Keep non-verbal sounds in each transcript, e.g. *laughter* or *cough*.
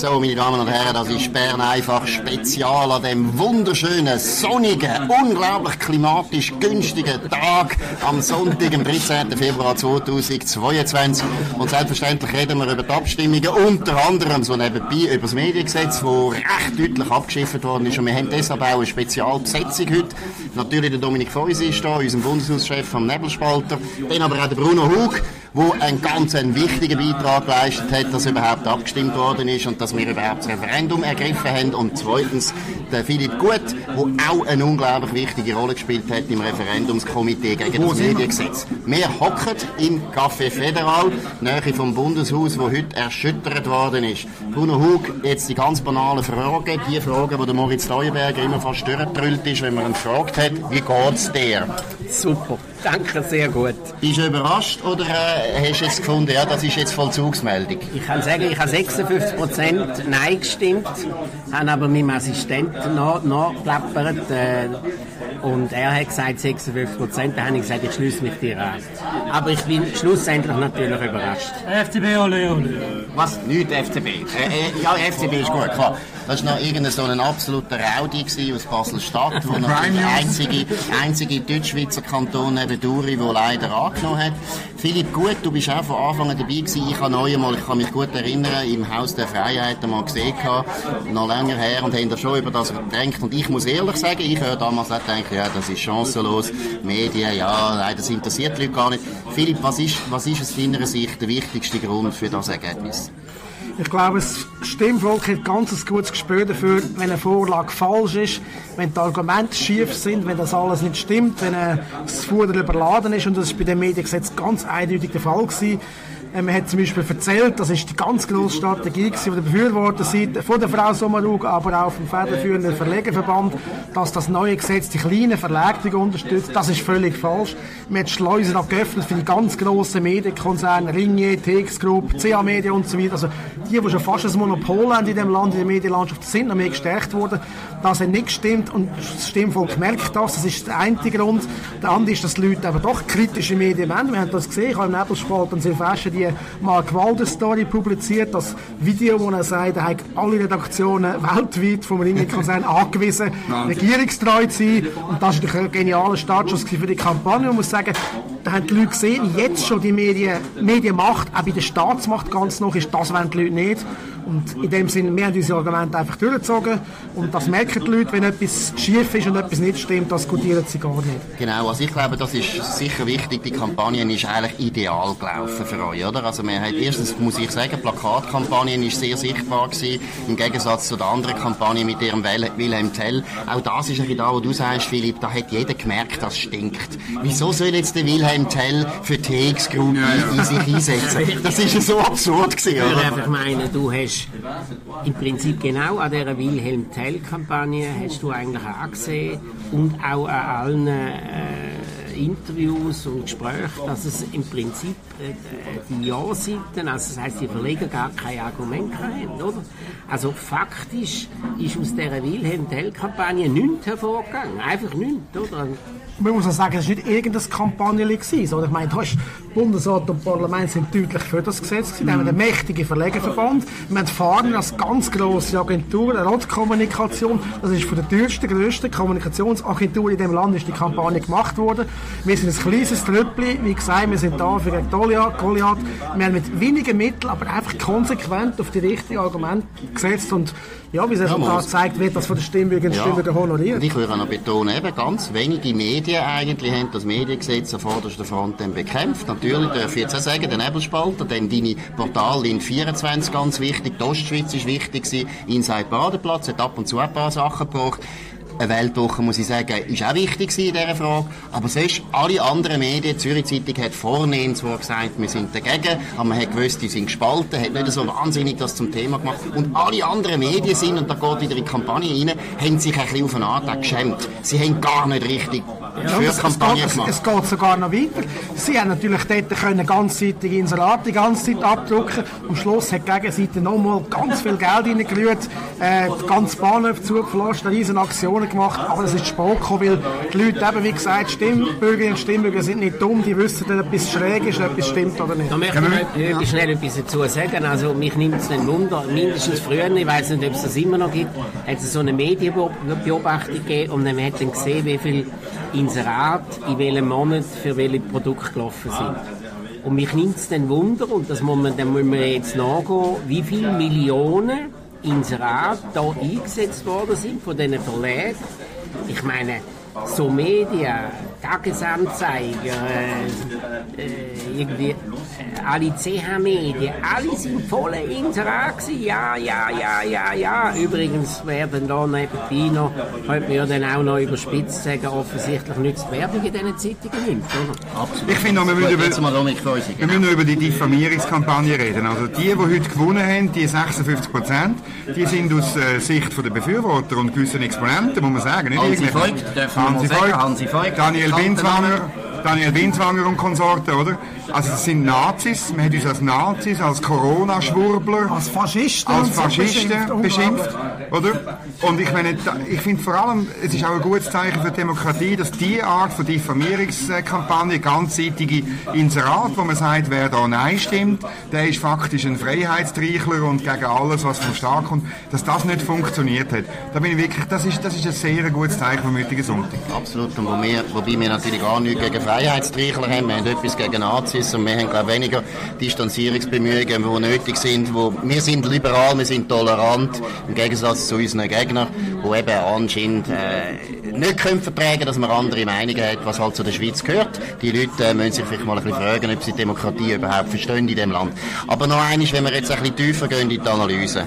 So, meine Damen und Herren, das ist Bern einfach Spezial an dem wunderschönen, sonnigen, unglaublich klimatisch günstigen Tag am Sonntag, am 13. Februar 2022. Und selbstverständlich reden wir über die Abstimmungen, unter anderem so nebenbei über das Mediengesetz, wo recht deutlich abgeschifft worden ist. Und wir haben deshalb auch eine Spezialbesetzung heute. Natürlich der Dominik Feusi ist da, unser Bundeshauschef vom Nebelspalter, dann aber auch der Bruno Hug, wo einen ganz einen wichtigen Beitrag geleistet hat, dass überhaupt abgestimmt worden ist und dass wir überhaupt das Referendum ergriffen haben. Und zweitens der Philipp Gut, der auch eine unglaublich wichtige Rolle gespielt hat im Referendumskomitee gegen das Mediengesetz. Wir hocken im Café Federal, Nähe vom Bundeshaus, wo heute erschüttert worden ist. Bruno Hug, jetzt die ganz banalen Fragen, die Fragen, die der Moritz Leuenberger immer fast durchgetrüllt ist, wenn man ihn gefragt hat, wie geht's dir? Super. Danke, sehr gut. Bist du überrascht oder äh, hast du jetzt gefunden, ja, das ist jetzt Vollzugsmeldung? Ich kann sagen, ich habe 56 Nein gestimmt, habe aber meinem Assistenten nachgeplappert äh, und er hat gesagt 56 Prozent, dann habe ich gesagt, ich schließe mich dir an. Aber ich bin schlussendlich natürlich überrascht. FCB, ole, ole. Was? Nicht FCB. Äh, äh, ja, FCB ist gut, klar. Das war noch irgendein so ein absoluter Rowdy aus Basel-Stadt, wo noch der einzige, einzige Deutschschweizer Kanton neben Duri, der leider angenommen hat. Philipp Gut, du bist auch von Anfang an dabei gewesen. Ich kann neu mal, ich kann mich gut erinnern, im Haus der Freiheit mal gesehen noch länger her, und haben da schon über das gedacht. Und ich muss ehrlich sagen, ich höre damals auch denken, ja, das ist chancenlos. Medien, ja, nein, das interessiert die Leute gar nicht. Philipp, was ist, was ist aus deiner Sicht der wichtigste Grund für das Ergebnis? Ich glaube, das Stimmvolk hat ganz ein gutes Gespür dafür, wenn eine Vorlage falsch ist, wenn die Argumente schief sind, wenn das alles nicht stimmt, wenn das Fuder überladen ist. Und das ist bei dem Mediengesetz ganz eindeutig der Fall gewesen. Man ähm, hat zum Beispiel erzählt, das ist die ganz grosse Strategie von der Befürworterseite, von der Frau Sommerug, aber auch vom federführenden Verlegerverband, dass das neue Gesetz die kleinen Verlage unterstützt. Das ist völlig falsch. Man hat Schleusen auch geöffnet für die ganz grossen Medienkonzerne, Ringier, TX Group, CA Media und so weiter. Also die, die schon fast ein Monopol haben in dem Land, in der Medienlandschaft, sind noch mehr gestärkt worden. Das hat nicht gestimmt und das Stimmvolk merkt das. Das ist der eine Grund. Der andere ist, dass die Leute aber doch kritische Medien wollen. Wir haben das gesehen, habe im Nebelspalt und Silvester Mark Walder Story publiziert, das Video, wo er sagt, er hat alle Redaktionen weltweit vom Ringe-Konzern angewiesen, *laughs* regierungstreu zu sein. Und das ist natürlich ein genialer Startschuss für die Kampagne. Man muss sagen, da haben die Leute gesehen, jetzt schon die Medien, Medienmacht, auch bei der Staatsmacht ganz noch, ist das wollen die Leute nicht. Und in dem Sinne, wir haben unsere Argumente einfach durchgezogen. Und das merken die Leute, wenn etwas schief ist und etwas nicht stimmt, das diskutieren sie gar nicht. Genau, also ich glaube, das ist sicher wichtig. Die Kampagne ist eigentlich ideal gelaufen für euch, oder? Also wir haben erstens, muss ich sagen, Plakatkampagne ist sehr sichtbar gewesen, im Gegensatz zu der anderen Kampagne mit ihrem Wilhelm Tell. Auch das ist ein bisschen da, wo du sagst, Philipp, da hat jeder gemerkt, das stinkt. Wieso soll jetzt der Wilhelm Tell für TX Group ja, ja. in sich einsetzen? Das ist ja so absurd gewesen, oder? Ich einfach meinen, du hast im Prinzip genau an dieser Wilhelm Tell-Kampagne hast du eigentlich auch angesehen und auch an allen äh, Interviews und Gesprächen, dass es im Prinzip äh, die Ja-Seiten, also das heisst, die Verleger gar kein Argument haben, oder? Also faktisch ist aus dieser Wilhelm Tell-Kampagne nichts hervorgegangen, einfach nichts, oder? Man muss auch sagen, es war nicht irgendeine Kampagne. Gewesen, ich meine, du hast, Bundesrat und Parlament sind deutlich für das Gesetz gewesen. Wir haben einen mächtigen Verlegerverband. Wir haben Fahren als ganz grosse Agentur, Rotkommunikation. Das ist von der teuersten, grössten Kommunikationsagentur in dem Land ist die Kampagne gemacht worden. Wir sind ein kleines Tröppli. Wie gesagt, wir sind da für Goliath. Goliath. Wir haben mit wenigen Mitteln, aber einfach konsequent auf die richtigen Argumente gesetzt und ja, wie es ja, auch gezeigt wird, dass von den Stimmbürgern ja. Stimmbürger honoriert. Und ich würde noch betonen, eben ganz wenige Medien eigentlich haben das Mediengesetz an vorderster Front bekämpft. Natürlich darf ich jetzt auch sagen, der Nebelspalter, dann deine Portal in 24 ganz wichtig, die Ostschweiz ist wichtig gewesen, Inside Badeplatz hat ab und zu ein paar Sachen gebraucht eine Weltwoche, muss ich sagen, ist auch wichtig in dieser Frage. Aber sonst, alle anderen Medien, die Zürich Zeitung hat vornehm zwar gesagt, wir sind dagegen, aber man hat gewusst, die sind gespalten, hat nicht so wahnsinnig das zum Thema gemacht. Und alle anderen Medien sind, und da geht wieder in die Kampagne rein, haben sich ein bisschen auf einen Antrag geschämt. Sie haben gar nicht richtig für es, Kampagne es, gemacht. es geht sogar noch weiter. Sie haben natürlich dort können ganzzeitige Inserate die ganze Zeit abdrucken. Am Schluss hat die Gegenseite nochmal ganz viel Geld reingerührt, äh, die ganze Bahnhof zugeflasht, riesen Aktionen gemacht. Aber es ist spät gekommen, weil die Leute eben, wie gesagt, Stimmbürgerinnen und Stimmbürger sind nicht dumm, die wissen, dass etwas schräg ist, ob etwas stimmt oder nicht. Da möchte ich ja. schnell etwas dazu sagen. Also, mich nimmt es nicht Wunder. Mindestens früher, ich weiß nicht, ob es das immer noch gibt, hat es so eine Medienbeobachtung gegeben und man hat dann gesehen, wie viel Inserat in welchem Monat für welche Produkte gelaufen sind. Und mich nimmt es dann Wunder, und das muss man, dann müssen wir jetzt nachgehen, wie viele Millionen Inserat da eingesetzt worden sind von diesen Verlagen. Ich meine, so Media, Tagesanzeiger, äh, äh, irgendwie alle CH-Medien, alle sind voll gewesen. Ja, ja, ja, ja, ja. Übrigens werden da nebenbei noch, könnte man ja dann auch noch überspitzt sagen, offensichtlich die Werbung in diesen Zeitungen nichts, oder? Absolut. Ich finde, wir müssen über, wir müssen noch über die Diffamierungskampagne reden. Also die, die heute gewonnen haben, die 56 Prozent, die sind aus äh, Sicht von der Befürworter und gewissen Exponenten, muss man sagen. Nicht Hansi Voigt, dürfen wir Hansi Voigt, Daniel Binswanger, Daniel Binswanger und Konsorten, oder? Also das sind Nazis, man hat uns als Nazis, als Corona-Schwurbler, Als Faschisten als und so Faschisten beschimpft, beschimpft, oder? Und ich meine, ich finde vor allem, es ist auch ein gutes Zeichen für die Demokratie, dass die Art von Diffamierungskampagne, ganzseitige Inserat, wo man sagt, wer da Nein stimmt, der ist faktisch ein Freiheitstreichler und gegen alles, was vom Staat kommt, dass das nicht funktioniert hat. Da bin ich wirklich, das ist, das ist ein sehr gutes Zeichen vom heutigen Sonntag. Absolut. Und wo wir, wobei wir natürlich gar nichts gegen Freiheitstreichler haben. Wir haben etwas gegen Nazis und wir haben, glaube weniger Distanzierungsbemühungen, die nötig sind. Wo, wir sind liberal, wir sind tolerant, im Gegensatz zu unseren Gegnern, die eben anscheinend äh, nicht können vertragen dass man andere Meinungen hat, was halt zu der Schweiz gehört. Die Leute äh, müssen sich vielleicht mal ein bisschen fragen, ob sie Demokratie überhaupt verstehen in dem Land. Aber noch eines, wenn wir jetzt ein bisschen tiefer gehen in die Analyse.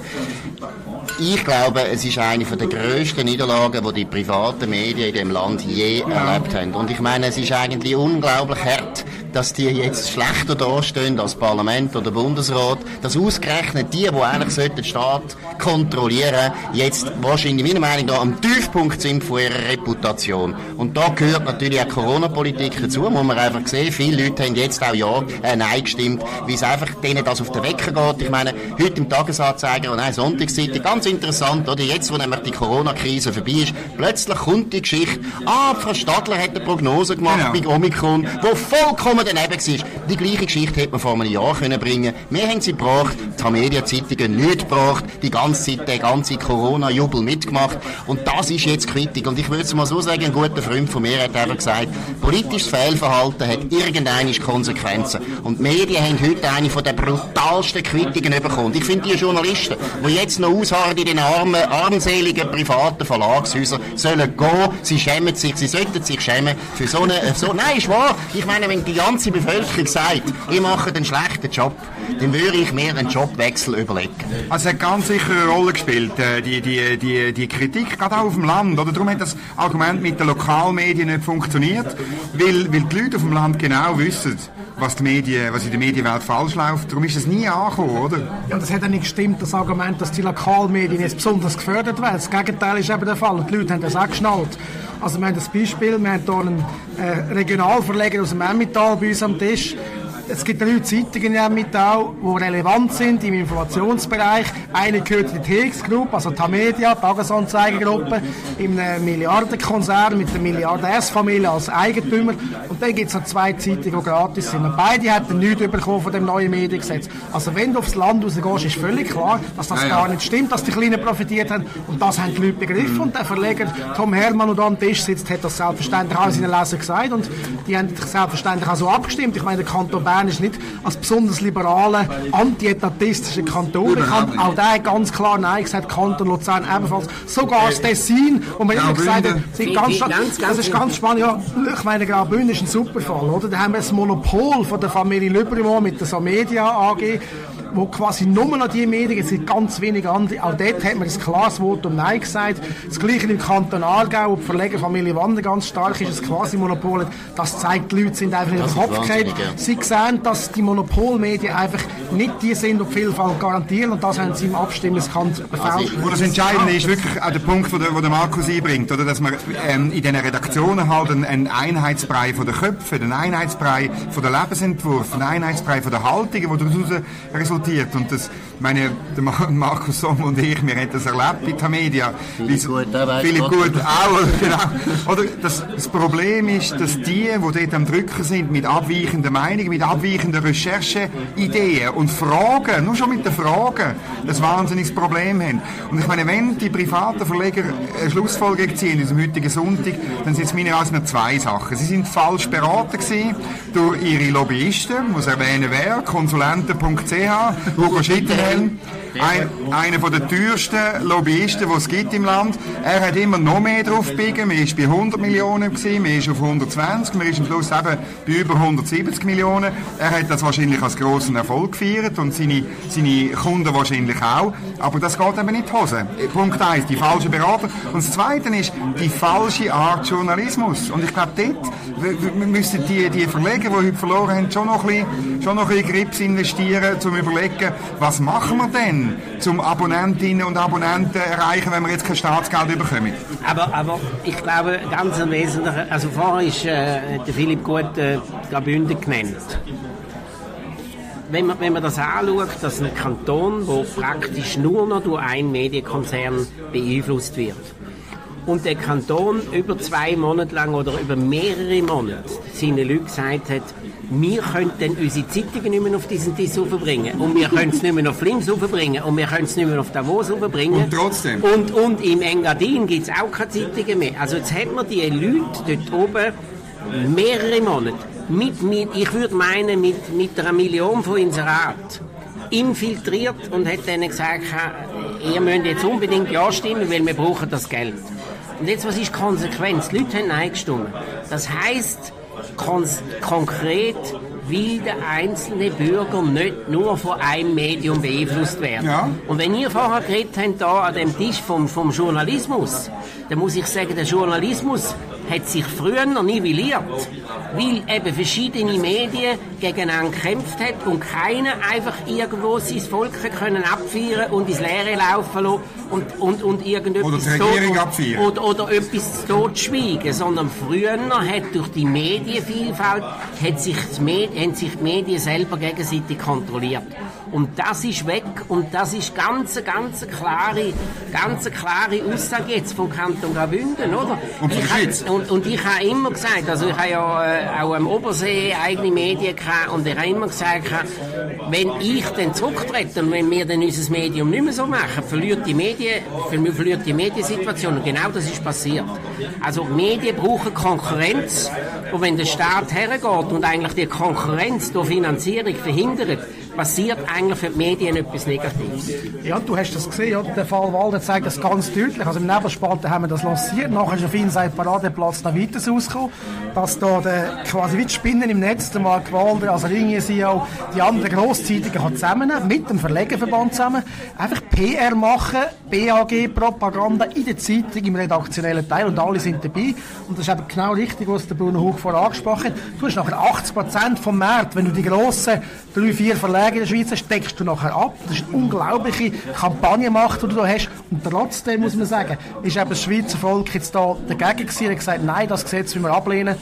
Ich glaube, es ist eine der grössten Niederlagen, die die privaten Medien in dem Land je erlebt haben. Und ich meine, es ist eigentlich unglaublich hart, dass die jetzt schlechter dastehen als Parlament oder Bundesrat, dass ausgerechnet die, die eigentlich den Staat kontrollieren, jetzt wahrscheinlich meiner Meinung nach am Tiefpunkt sind von ihrer Reputation. Und da gehört natürlich auch Corona-Politik dazu, muss man einfach sehen. Viele Leute haben jetzt auch Ja, äh, Nein gestimmt, weil es einfach denen das auf den Wecker geht. Ich meine, heute im Tagesanzeiger und auch Sonntagszeitung, ganz interessant, oder? Jetzt, wo nämlich die Corona-Krise vorbei ist, plötzlich kommt die Geschichte, ah, Frau Stadler hat eine Prognose gemacht Genau. bei Omikron, wo vollkommen daneben war. Die gleiche Geschichte hätte man vor einem Jahr können bringen Wir haben sie gebracht, die Medienzeitungen nicht gebracht, die ganze Zeit den ganzen Corona-Jubel mitgemacht. Und das ist jetzt Quittung. Und ich würde es mal so sagen, ein guter Freund von mir hat einfach gesagt, politisches Fehlverhalten hat irgendeine Konsequenzen. Und die Medien haben heute eine von den brutalsten Quittungen bekommen. Ich finde, die Journalisten, die jetzt noch ausharren in den armen, armseligen privaten Verlagshäusern, sollen gehen. Sie schämen sich, sie sollten sich schämen für so eine, so, nein, ist wahr. Ich meine, wenn die ganze Bevölkerung sagt, ich mache einen schlechten Job, dann würde ich mir einen Jobwechsel überlegen. Also es hat ganz sicher eine Rolle gespielt, äh, die, die, die, die Kritik, gerade auch auf dem Land. Oder? Darum hat das Argument mit den Lokalmedien nicht funktioniert, weil, weil die Leute auf dem Land genau wissen, was, die Medien, was in der Medienwelt falsch läuft. Darum ist es nie angekommen, oder? Ja, das hat ja nicht gestimmt, das Argument, dass die Lokalmedien jetzt besonders gefördert werden. Das Gegenteil ist eben der Fall. Die Leute haben das auch geschnallt. Also wir haben das Beispiel, wir haben hier einen äh, Regionalverleger aus dem Emmental bei uns am Tisch. Es gibt drei Zeitungen im Emmental, die relevant sind im Informationsbereich. Eine gehört in die TX Group, also Tamedia, Tagesanzeigegruppe, in einem Milliardenkonzern mit der Milliardärsfamilie als Eigentümer. Und dann gibt es noch zwei Zeitungen, die gratis sind. Und beide hätten nichts bekommen von dem neuen Mediengesetz. Also wenn du aufs Land rausgehst, ist völlig klar, dass das Ja, ja. gar nicht stimmt, dass die Kleinen profitiert haben. Und das haben die Leute begriffen. Und der Verleger Tom Hermann, der am Tisch sitzt, hat das selbstverständlich auch seinen Lesern gesagt. Und die haben selbstverständlich auch so abgestimmt. Ich meine, der Kanton Bern ist nicht als besonders liberaler, antietatistischer Kanton bekannt. Auch der hat ganz klar Nein gesagt, Kanton Luzern ebenfalls. Sogar das Tessin, wo man immer gesagt hat, sind ganz, das ist ganz spannend. Ja, ich meine, Graubünden ist ein Superfall, oder? Da haben wir das Monopol von der Familie Lübrimo mit der Samedia AG. Wo quasi nur noch die Medien, es sind ganz wenige andere, auch dort hat man ein klares Votum Nein gesagt. Das gleiche im Kanton Aargau, wo die Verlegerfamilie Wander ganz stark ist, ein Quasi-Monopol. Das zeigt, die Leute sind einfach in den Kopf gefallen. Sie sehen, dass die Monopolmedien einfach nicht die sind, die Vielfalt garantieren und das haben sie im Abstimmungskampf also, Wo das Entscheidende ist wirklich auch der Punkt, wo der, wo der Markus einbringt, oder, dass man ähm, in diesen Redaktionen halt einen, einen Einheitsbrei von den Köpfen, einen Einheitsbrei von der Lebensentwurf, einen Einheitsbrei von der Haltungen, die daraus resultiert. Und das, meine, der Markus Somm und ich, wir haben das erlebt bei Tamedia. Philipp Gut, Philipp Gut auch, *laughs* genau. Oder das, das Problem ist, dass die, die dort am Drücken sind, mit abweichenden Meinungen, mit abweichenden Rechercheideen und Fragen, nur schon mit den Fragen, ein wahnsinniges Problem haben. Und ich meine, wenn die privaten Verleger eine Schlussfolgerung ziehen in diesem heutigen Sonntag, dann sind es meiner Ansicht nach zwei Sachen. Sie sind falsch beraten gewesen durch ihre Lobbyisten, muss erwähnen wer, konsulenten.ch, Hugo Schittenhelm, ein, einer von den teuersten Lobbyisten, die es gibt im Land. Er hat immer noch mehr drauf biegen. Man ist bei 100 Millionen gewesen, man ist auf 120, man ist am Schluss eben bei über 170 Millionen. Er hat das wahrscheinlich als grossen Erfolg gefeiert und seine, seine Kunden wahrscheinlich auch. Aber das geht eben nicht die Hose. Punkt eins, die falsche Berater. Und das Zweite ist die falsche Art Journalismus. Und ich glaube, dort müssen die, die Verleger, die heute verloren haben, schon noch ein bisschen, schon noch ein bisschen Grips investieren, um zu überlegen, was machen wir denn, zum Abonnentinnen und Abonnenten erreichen, wenn wir jetzt kein Staatsgeld bekommen. Aber, aber ich glaube, ganz im Wesentlichen, also vorher ist äh, der Philipp Gut äh, Graubünden genannt wenn man, wenn man das anschaut, dass ein Kanton, wo praktisch nur noch durch einen Medienkonzern beeinflusst wird, und der Kanton über zwei Monate lang oder über mehrere Monate seinen Leuten gesagt hat, wir können dann unsere Zeitungen nicht mehr auf diesen Tisch aufbringen und wir können es nicht mehr auf Flims aufbringen und wir können es nicht mehr auf Davos aufbringen. Und trotzdem. Und, und im Engadin gibt es auch keine Zeitungen mehr. Also jetzt hat man die Leute dort oben mehrere Monate mit, mit ich würde meinen, mit, mit einer Million von Inserat infiltriert und hat denen gesagt, ihr müsst jetzt unbedingt Ja stimmen, weil wir brauchen das Geld. Und jetzt, was ist Konsequenz? Die Leute haben Nein gestimmt. Das heisst, konkret will der einzelne Bürger nicht nur von einem Medium beeinflusst werden. Ja. Und wenn ihr vorher geredet habt, da an dem Tisch vom, vom Journalismus, dann muss ich sagen, der Journalismus hat sich früher noch nivelliert, weil eben verschiedene Medien gegeneinander gekämpft hat und keiner einfach irgendwo sein Volk können abfeiern und ins Leere laufen lassen und, und, und irgendetwas oder, tot, oder, oder etwas totschweigen, sondern früher hat durch die Medienvielfalt hat sich das Med haben sich die Medien selber gegenseitig kontrolliert. Und das ist weg und das ist ganz, ganz klare, ganz klare Aussage jetzt vom Kanton Graubünden, oder? Und, ich und, und ich habe immer gesagt, also ich habe ja äh, auch am Obersee eigene Medien gehabt und ich habe immer gesagt, wenn ich dann zurücktrete und wenn wir dann unser Medium nicht mehr so machen, verliert die Medien, verliert die Mediensituation und genau das ist passiert. Also Medien brauchen Konkurrenz und wenn der Staat hergeht und eigentlich die Konkurrenz durch Finanzierung verhindert, passiert eigentlich für die Medien etwas Negatives. Ja, du hast das gesehen, oder? der Fall Walden zeigt das ganz deutlich. Also im Nebelspalten haben wir das lanciert, nachher ist auf Inside Paradeplatz noch weiter rausgekommen, dass da der, quasi wie die Spinnen im Netz, der Mark Walder, also Ringe CEO, die anderen Grosszeitungen zusammen, mit dem Verlegerverband zusammen, einfach PR machen, BAG-Propaganda in der Zeitung, im redaktionellen Teil und alle sind dabei. Und das ist eben genau richtig, was der Bruno Hoch vorher angesprochen hat. Du hast nachher 80% vom Markt, wenn du die grossen drei, vier Verlage in der Schweiz hast, deckst du nachher ab. Das ist eine unglaubliche Kampagnenmacht, die du da hast. Und trotzdem muss man sagen, ist eben das Schweizer Volk jetzt da dagegen gewesen und gesagt, nein, das Gesetz will wir ablehnen.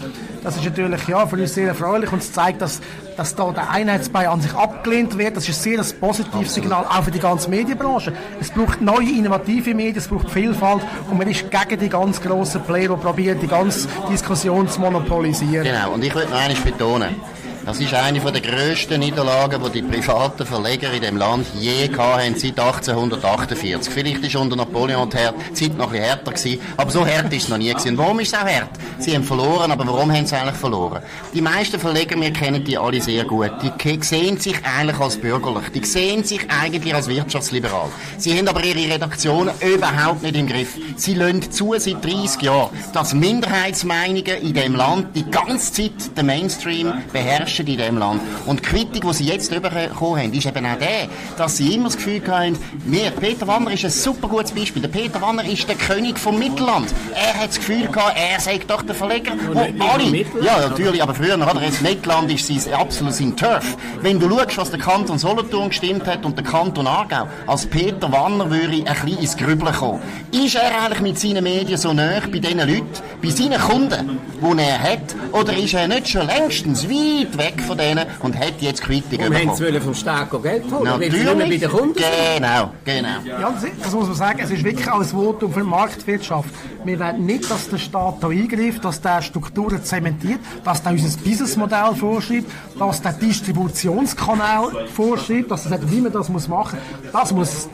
Das ist natürlich, ja, für uns sehr erfreulich und es zeigt, dass, dass da der Einheitsbrei an sich abgelehnt wird. Das ist ein sehr positives Signal, auch für die ganze Medienbranche. Es braucht neue, innovative Medien, es braucht Vielfalt und man ist gegen die ganz grossen Player, die probieren, die ganze Diskussion zu monopolisieren. Genau, und ich würde noch eines betonen. Das ist eine der grössten Niederlagen, die die privaten Verleger in dem Land je hatten seit 1848. Vielleicht ist unter Napoleon die Zeit noch ein härter gewesen, aber so hart ist es noch nie gewesen. Und warum ist es auch hart? Sie haben verloren, aber warum haben sie eigentlich verloren? Die meisten Verleger, wir kennen die alle sehr gut, die sehen sich eigentlich als bürgerlich, die sehen sich eigentlich als wirtschaftsliberal. Sie haben aber ihre Redaktionen überhaupt nicht im Griff. Sie lassen zu seit 30 Jahren, dass Minderheitsmeinungen in dem Land die ganze Zeit den Mainstream beherrschen herrschen in diesem Land. Und die Kritik, die sie jetzt bekommen haben, ist eben auch der, dass sie immer das Gefühl haben, wir, Peter Wanner ist ein super gutes Beispiel. Der Peter Wanner ist der König vom Mittelland. Er hat das Gefühl gehabt, er sei doch der Verleger, wo alle... Ja, natürlich, aber früher, oder? Das Mittelland ist sein, absolut sein Turf. Wenn du schaust, was der Kanton Solothurn gestimmt hat und der Kanton Aargau, als Peter Wanner würde ein bisschen ins Grübeln kommen. Ist er eigentlich mit seinen Medien so nah bei diesen Leuten, bei seinen Kunden, die er hat, oder ist er nicht schon längstens weit weg von denen und hat jetzt Kritik bekommen? Und haben sie vom Staat Geld holen, Natürlich. weil bei den Kunden Genau, genau. Ja, das muss man sagen, es ist wirklich auch ein Votum für Marktwirtschaft. Wir wollen nicht, dass der Staat da eingreift, dass der Strukturen zementiert, dass der unser Businessmodell vorschreibt, dass der Distributionskanal vorschreibt, dass er sagt, wie man das muss machen muss. Das muss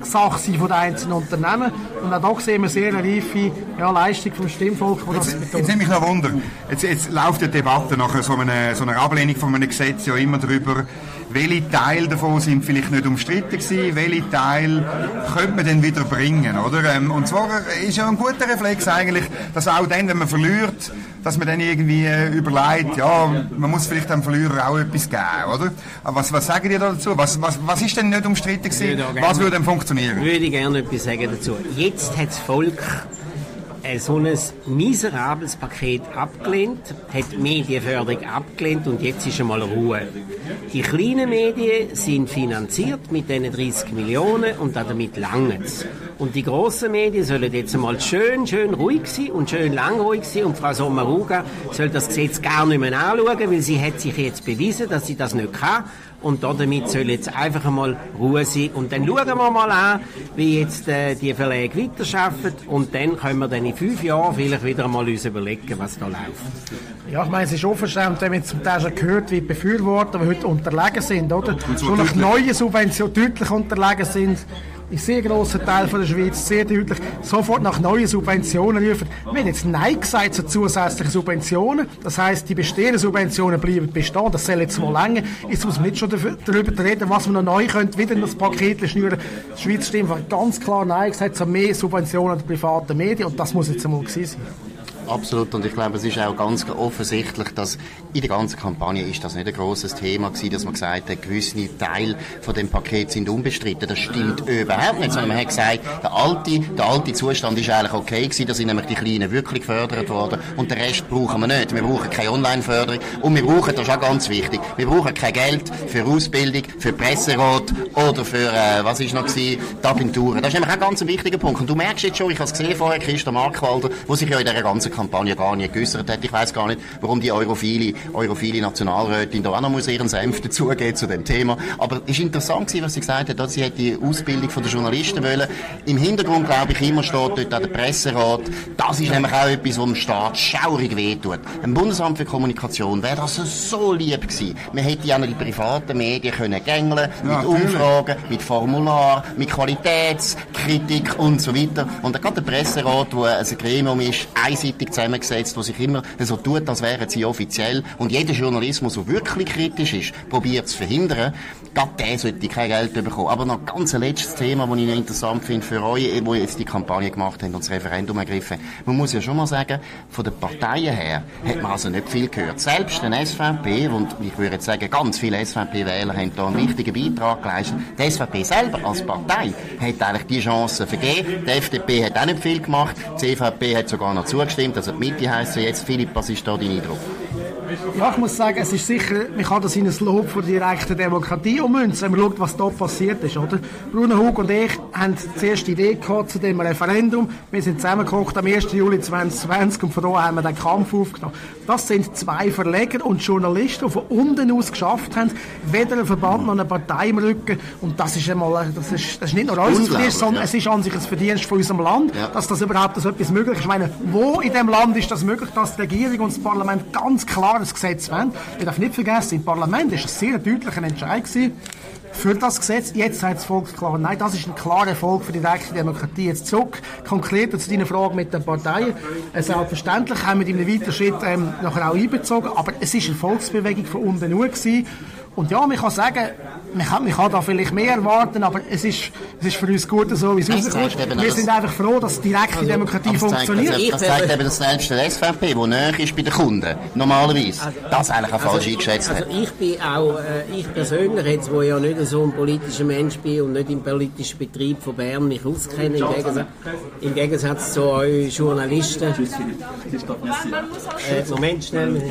Sache sein von den einzelnen Unternehmen. Und auch da sehen wir sehr eine reife ja, Leistung vom Stimmvolk. Jetzt, jetzt nehme ich noch Wunder. Jetzt, jetzt läuft die Debatte nach so einer, so einer Ablehnung von einem Gesetz ja immer darüber, welche Teile davon sind vielleicht nicht umstritten gewesen, welche Teile könnte man dann wieder bringen, oder? Ähm, und zwar ist ja ein guter Reflex eigentlich, dass auch dann, wenn man verliert, dass man dann irgendwie äh, überlegt, ja, man muss vielleicht dem Verlierer auch etwas geben, oder? Aber was, was sagen die da dazu? Was, was, was ist denn nicht umstritten gewesen? Was würde denn funktionieren? Würde ich gerne etwas sagen dazu. Jetzt hat das Volk äh, so ein miserables Paket abgelehnt, hat Medienförderung abgelehnt und jetzt ist einmal Ruhe. Die kleinen Medien sind finanziert mit diesen 30 Millionen und damit langt Und die grossen Medien sollen jetzt einmal schön, schön ruhig sein und schön lang ruhig sein und Frau Sommaruga soll das Gesetz gar nicht mehr anschauen, weil sie hat sich jetzt bewiesen, dass sie das nicht kann und damit soll jetzt einfach einmal Ruhe sein. Und dann schauen wir mal an, wie jetzt äh, die Verlage weiterarbeiten und dann können wir dann in fünf Jahren vielleicht wieder einmal uns überlegen, was da läuft. Ja, ich meine, es ist unverschämt, wenn man zum Teil schon gehört, wie die Befürworter die heute unterlegen sind, oder? Schon nach neuen Subventionen deutlich unterlegen sind in sehr grossen Teilen der Schweiz sehr deutlich sofort nach neuen Subventionen rufen. Wir haben jetzt Nein gesagt zu zusätzlichen Subventionen. Das heisst, die bestehenden Subventionen bleiben bestehen. Das soll jetzt mal länger. Jetzt muss man nicht schon darüber reden, was man noch neu könnte, wieder in das Paket schnüren. Die Schweiz stimmt ganz klar Nein gesagt zu mehr Subventionen an privaten Medien und das muss jetzt einmal gewesen sein. Absolut. Und ich glaube, es ist auch ganz offensichtlich, dass in der ganzen Kampagne ist das nicht ein großes Thema gewesen, dass man gesagt hat, gewisse Teile von dem Paket sind unbestritten. Das stimmt überhaupt nicht, sondern man hat gesagt, der alte, der alte Zustand ist eigentlich okay gewesen, da sind nämlich die Kleinen wirklich gefördert worden und den Rest brauchen wir nicht. Wir brauchen keine Online-Förderung und wir brauchen, das ist auch ganz wichtig, wir brauchen kein Geld für Ausbildung, für Presserat oder für, äh, was ist noch gewesen, die Agenturen. Das ist nämlich auch ganz ein wichtiger Punkt. Und du merkst jetzt schon, ich habe es gesehen vorher, Christa Markwalder, wo sich ja in dieser ganzen Kampagne gar nicht geäußert hat. Ich weiß gar nicht, warum die europhile, europhile Nationalrätin da auch noch muss ihren Senf dazugeben zu dem Thema. Aber es ist interessant gewesen, was sie gesagt hat, dass sie hat die Ausbildung von der Journalisten wollen. Im Hintergrund, glaube ich, immer steht dort auch der Presserat. Das ist nämlich auch etwas, was dem Staat schaurig wehtut. Ein Bundesamt für Kommunikation wäre das so lieb gewesen. Man hätte ja die privaten Medien können gängeln, ja, mit Umfragen, mit Formular, mit Qualitätskritik und so weiter. Und gerade der Presserat, wo ein Gremium ist, einseitig Regierung zusammengesetzt, die sich immer so tut, als wären sie offiziell. Und jeder Journalismus, der wirklich kritisch ist, probiert zu verhindern. Gerade der sollte kein Geld bekommen. Aber noch ganz ein letztes Thema, das ich noch interessant finde für euch, die jetzt die Kampagne gemacht haben und das Referendum ergriffen Man muss ja schon mal sagen, von den Parteien her hat man also nicht viel gehört. Selbst den SVP, und ich würde jetzt sagen, ganz viele SVP-Wähler haben da einen wichtigen Beitrag geleistet. Die SVP selber als Partei hat eigentlich die Chance vergeben. Die FDP hat auch nicht viel gemacht. Die CVP hat sogar noch zugestimmt also die Mitte heisst jetzt, Philipp, was ist da dein Eindruck? Ja, ich muss sagen, es ist sicher, man kann das in ein Lob für die direkte Demokratie ummünzen, wenn man schaut, was da passiert ist, oder? Bruno Hug und ich haben die Idee gehabt zu dem Referendum. Wir sind zusammengekocht am 1. Juli 2020 und von da haben wir den Kampf aufgenommen. Das sind zwei Verleger und Journalisten, die von unten aus geschafft haben, weder ein Verband noch eine Partei im Rücken. Und das ist einmal, das ist, das ist nicht nur unser Verdienst, sondern ja. es ist an sich ein Verdienst von unserem Land, ja. dass das überhaupt so etwas möglich ist. Ich meine, wo in dem Land ist das möglich, dass die Regierung und das Parlament ganz klar klares Gesetz wollen. Ich darf nicht vergessen, im Parlament war es sehr deutlicher Entscheid für das Gesetz. Jetzt sagt das Volk klar, nein, das ist ein klarer Erfolg für die direkte Demokratie. Jetzt zurück, konkret zu deiner Frage mit den Parteien. Äh, selbstverständlich haben wir in einem weiteren Schritt ähm, nachher auch einbezogen, aber es ist eine Volksbewegung von unten nur gewesen. Und ja, man kann sagen, man kann, man kann da vielleicht mehr erwarten, aber es ist, es ist für uns gut so, wie es rauskommt. Wir sind einfach froh, dass direkte also, Demokratie funktioniert. Das, das zeigt eben, dass selbst der SVP, der näher ist bei den Kunden, normalerweise, also, das eigentlich auch falsch also, eingeschätzt hat. Also ich bin auch, äh, ich persönlich jetzt, wo ja nicht so ein politischer Mensch bin und nicht im politischen Betrieb von Bern mich auskenne, im Gegensatz, im Gegensatz zu euch Journalisten. Äh, Moment schnell.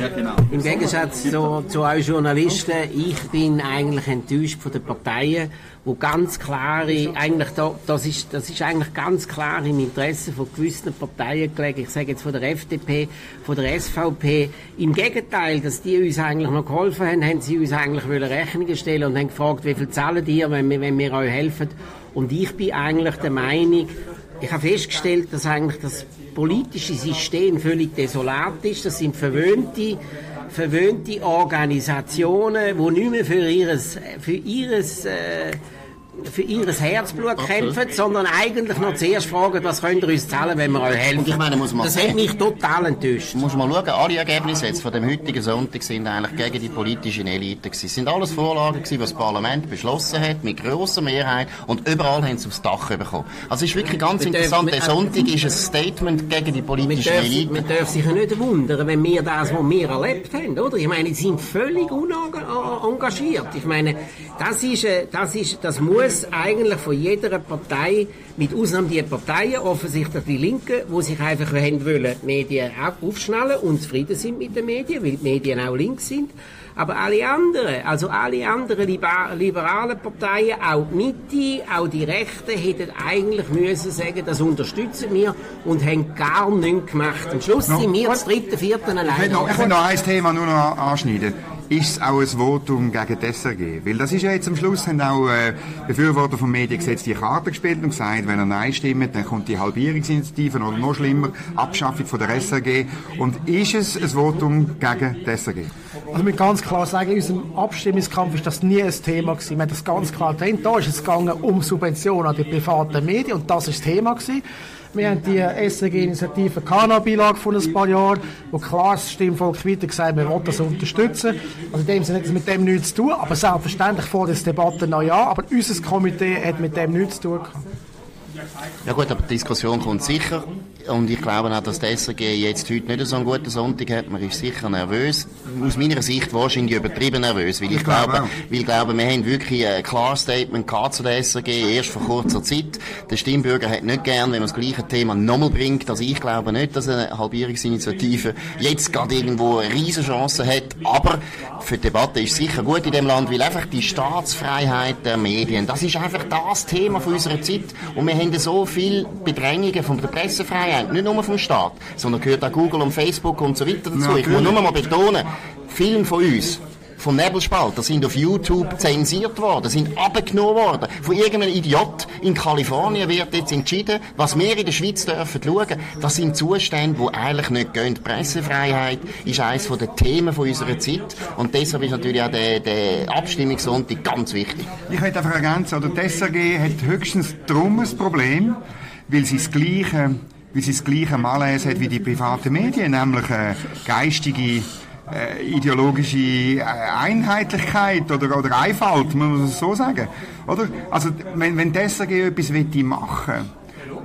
Im Gegensatz zu, zu euch Journalisten, ich bin eigentlich enttäuscht von den Parteien, wo ganz klare, eigentlich da, das ist, das ist eigentlich ganz klar im Interesse von gewissen Parteien gelegen. Ich sage jetzt von der FDP, von der SVP. Im Gegenteil, dass die uns eigentlich noch geholfen haben, haben sie uns eigentlich Rechnungen stellen und haben gefragt, wie viel zahlen ihr, wenn wir, wenn wir euch helfen. Und ich bin eigentlich der Meinung, ich habe festgestellt, dass eigentlich das politische System völlig desolat ist. Das sind verwöhnte verwöhnte Organisationen, die nicht mehr für ihres, für ihres äh, für ihr Herzblut kämpfen, sondern eigentlich noch zuerst fragen, was könnt ihr uns zahlen, wenn wir euch helfen. Und ich meine, muss man das hat mich total enttäuscht. Muss man schauen, alle Ergebnisse jetzt von dem heutigen Sonntag sind eigentlich gegen die politischen Eliten gewesen. Es sind alles Vorlagen gewesen, die das Parlament beschlossen hat, mit grosser Mehrheit, und überall haben sie aufs Dach bekommen. Also es ist wirklich ganz wir interessant, der Sonntag ist ein Statement gegen die politischen Eliten. Man darf sich ja nicht wundern, wenn wir das, was wir erlebt haben, oder? Ich meine, sie sind völlig unengagiert. Ich meine, das ist, äh, das ist, das muss muss eigentlich von jeder Partei, mit Ausnahme der Parteien, offensichtlich die Linken, die sich einfach wollen, die Medien aufschnallen und zufrieden sind mit den Medien, weil die Medien auch links sind. Aber alle anderen, also alle anderen liberalen Parteien, auch die Mitte, auch die Rechten, hätten eigentlich müssen sagen, das unterstützen wir und haben gar nichts gemacht. Am Schluss no. sind wir das dritte, vierte allein. Ich will noch, ich will noch ein Thema nur noch anschneiden ist es auch ein Votum gegen das SRG? Weil das ist ja jetzt am Schluss, haben auch äh, Befürworter vom Mediengesetz die Karte gespielt und gesagt, wenn er Nein stimmt, dann kommt die Halbierungsinitiative oder noch schlimmer, Abschaffung von der SRG. Und ist es ein Votum gegen das SRG? Also wir ganz klar sagen, in unserem Abstimmungskampf ist das nie ein Thema gewesen. Wir haben das ganz klar getrennt. Da ist es gegangen um Subventionen an die privaten Medien und das ist das Thema gewesen. Wir haben die SRG-Initiative Cannabis von ein paar Jahren, wo klar das Stimmvolk weiter gesagt wir wollen das unterstützen. Also in dem Sinne hat es mit dem nichts zu tun, aber selbstverständlich vor der Debatte noch ja, aber unser Komitee hat mit dem nichts zu tun. Ja gut, aber die Diskussion kommt sicher. Und ich glaube auch, dass der SRG jetzt heute nicht so einen guten Sonntag hat. Man ist sicher nervös. Aus meiner Sicht wahrscheinlich übertrieben nervös. Weil ich, ich glaube, glaube weil ich glaube, wir haben wirklich ein klares Statement zu der SRG, erst vor kurzer Zeit. Der Stimmbürger hat nicht gern, wenn man das gleiche Thema nochmal bringt. Also ich glaube nicht, dass eine Halbierungsinitiative jetzt gerade irgendwo eine riesen Chance hat. Aber für die Debatte ist sicher gut in dem Land, weil einfach die Staatsfreiheit der Medien, das ist einfach das Thema von unserer Zeit. Und wir haben so viele Bedrängungen von der Pressefreiheit haben, nicht nur vom Staat, sondern gehört auch Google und Facebook und so weiter dazu. Ja, ich muss nur mal betonen, Film von uns, vom Nebelspalter sind auf YouTube zensiert worden, sind abgenommen worden. Von irgendeinem Idiot in Kalifornien wird jetzt entschieden, was wir in der Schweiz dürfen schauen. Das sind Zustände, die eigentlich nicht gehen. Die Pressefreiheit ist eines der Themen unserer Zeit und deshalb ist natürlich auch der, der Abstimmungssonntag ganz wichtig. Ich möchte einfach ergänzen, oder die SRG hat höchstens darum ein Problem, weil sie das Gleiche weil sie das gleiche Malaise hat wie die privaten Medien, nämlich eine geistige, äh, ideologische äh, Einheitlichkeit oder, oder Einfalt, muss man so sagen. Oder? Also, wenn, wenn die SRG etwas machen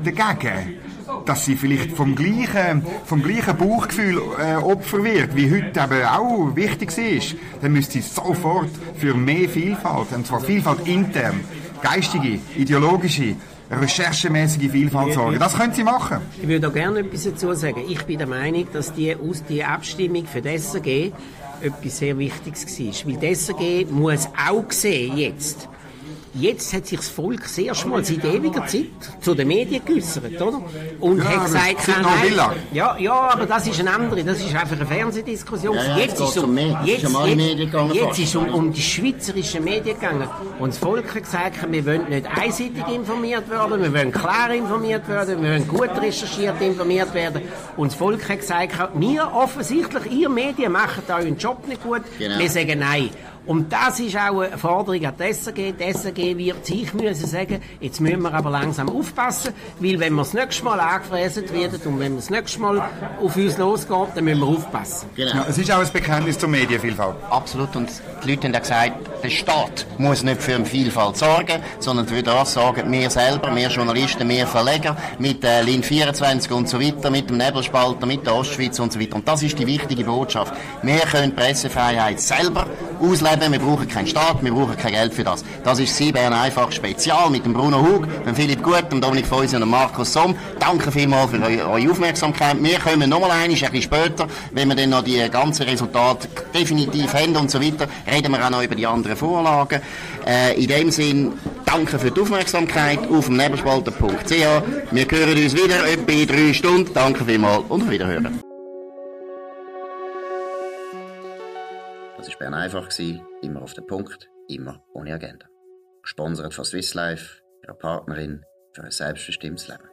dagegen, dass sie vielleicht vom gleichen, vom gleichen Bauchgefühl äh, Opfer wird, wie heute eben auch wichtig ist, dann müsste sie sofort für mehr Vielfalt, und zwar Vielfalt intern, geistige, ideologische, recherchemäßige Vielfalt sorgen. Das können Sie machen. Ich würde auch gerne etwas dazu sagen. Ich bin der Meinung, dass die, die Abstimmung für das SRG etwas sehr Wichtiges war. Weil das SRG muss auch sehen jetzt, Jetzt hat sich das Volk das erste Mal seit ewiger Zeit zu den Medien geäußert, oder? Und ja, hat gesagt, kann nein, ja, ja, aber das ist eine andere, das ist einfach eine Fernsehdiskussion. Ja, ja, jetzt ist um, jetzt, jetzt, jetzt ist um, um die schweizerischen Medien gegangen. Und das Volk hat gesagt, wir wollen nicht einseitig informiert werden, wir wollen klar informiert werden, wir wollen gut recherchiert informiert werden. Und das Volk hat gesagt, wir offensichtlich, ihr Medien macht euren Job nicht gut, genau. wir sagen nein. Und das ist auch eine Forderung an die SRG. Die SRG wird sich müssen sagen, jetzt müssen wir aber langsam aufpassen, weil wenn wir das nächste Mal angefräset werden und wenn wir das nächste Mal auf uns losgeht, dann müssen wir aufpassen. Genau. Ja, es ist auch ein Bekenntnis zur Medienvielfalt. Absolut. Und Die Leute haben gesagt, der Staat muss nicht für eine Vielfalt sorgen, sondern für das sorgen wir selber, wir Journalisten, wir Verleger, mit äh, Lin 24 und so weiter, mit dem Nebelspalter, mit der Ostschweiz und so weiter. Und das ist die wichtige Botschaft. Wir können Pressefreiheit selber ausleben, wir brauchen keinen Staat, wir brauchen kein Geld für das. Das ist Sie Bern einfach spezial mit dem Bruno Hug, dem Philipp Gut, dem Dominik Feusi und dem Markus Somm. Danke vielmals für eure Aufmerksamkeit. Wir kommen nochmal ein, ein bisschen später, wenn wir dann noch die ganzen Resultate definitiv haben und so weiter, reden wir auch noch über die anderen Vorlagen. Äh, in dem Sinn, danke für die Aufmerksamkeit auf dem nebelspalter.ch. Wir hören uns wieder etwa in drei Stunden. Danke vielmals und auf Wiederhören. Bern einfach, immer auf den Punkt, immer ohne Agenda. Gesponsert von Swiss Life, ihrer Partnerin für ein selbstbestimmtes Leben.